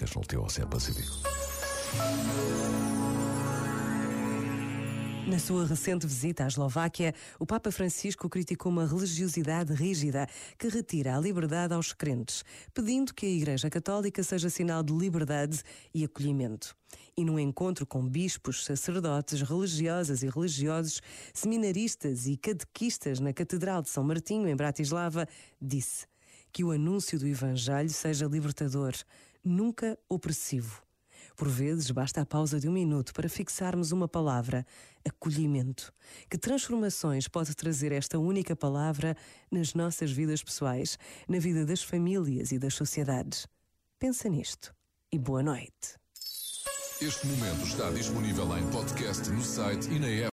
trágicas no teu Oceano Pacífico. Na sua recente visita à Eslováquia, o Papa Francisco criticou uma religiosidade rígida que retira a liberdade aos crentes, pedindo que a Igreja Católica seja sinal de liberdade e acolhimento. E num encontro com bispos, sacerdotes, religiosas e religiosos, seminaristas e catequistas na Catedral de São Martinho, em Bratislava, disse que o anúncio do Evangelho seja libertador, nunca opressivo por vezes basta a pausa de um minuto para fixarmos uma palavra, acolhimento. Que transformações pode trazer esta única palavra nas nossas vidas pessoais, na vida das famílias e das sociedades? Pensa nisto e boa noite. Este momento está disponível em podcast no site e na app.